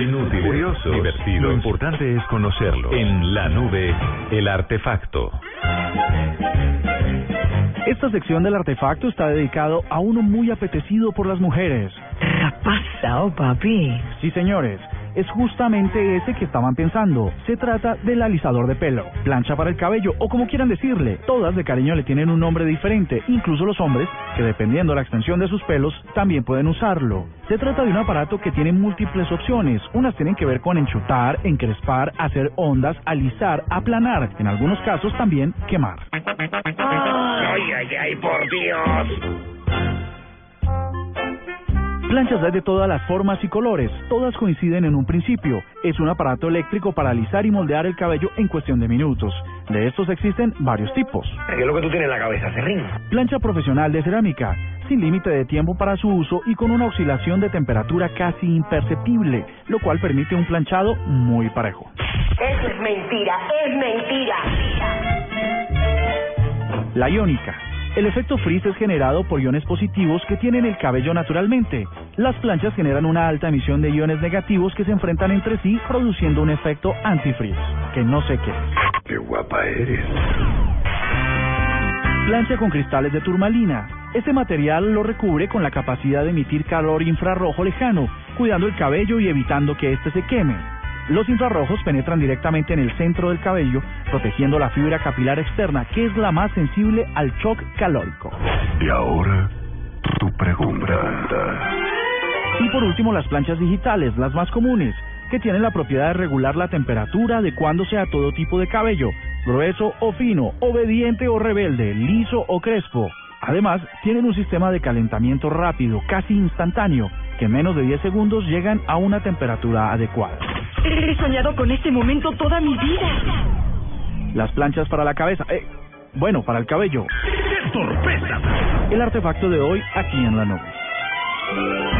Útiles, Inútiles, curiosos, divertidos. Lo importante es conocerlos. En la nube, El artefacto. Esta sección del artefacto está dedicado a uno muy apetecido por las mujeres. pasado, papi? Sí, señores, es justamente ese que estaban pensando. Se trata del alisador de pelo, plancha para el cabello o como quieran decirle. Todas de cariño le tienen un nombre diferente, incluso los hombres, que dependiendo la extensión de sus pelos, también pueden usarlo. Se trata de un aparato que tiene múltiples opciones. Unas tienen que ver con enchutar, encrespar, hacer ondas, alisar, aplanar, en algunos casos también quemar. ¡Ay, ay, ay, por Dios! Planchas hay de todas las formas y colores, todas coinciden en un principio. Es un aparato eléctrico para alisar y moldear el cabello en cuestión de minutos. De estos existen varios tipos. ¿Qué es lo que tú tienes en la cabeza, Serrín? Plancha profesional de cerámica, sin límite de tiempo para su uso y con una oscilación de temperatura casi imperceptible, lo cual permite un planchado muy parejo. Eso es mentira, es mentira. La iónica. El efecto frizz es generado por iones positivos que tienen el cabello naturalmente. Las planchas generan una alta emisión de iones negativos que se enfrentan entre sí produciendo un efecto antifrizz, que no sé qué es. Qué guapa eres. Plancha con cristales de turmalina. Este material lo recubre con la capacidad de emitir calor infrarrojo lejano, cuidando el cabello y evitando que éste se queme. Los infrarrojos penetran directamente en el centro del cabello, protegiendo la fibra capilar externa, que es la más sensible al shock calórico. Y ahora, tu pregunta. Y por último, las planchas digitales, las más comunes, que tienen la propiedad de regular la temperatura adecuándose a todo tipo de cabello, grueso o fino, obediente o rebelde, liso o crespo. Además, tienen un sistema de calentamiento rápido, casi instantáneo, que en menos de 10 segundos llegan a una temperatura adecuada. He soñado con este momento toda mi vida. Las planchas para la cabeza, eh, bueno, para el cabello. ¡Qué sorpresa! El artefacto de hoy aquí en la nube.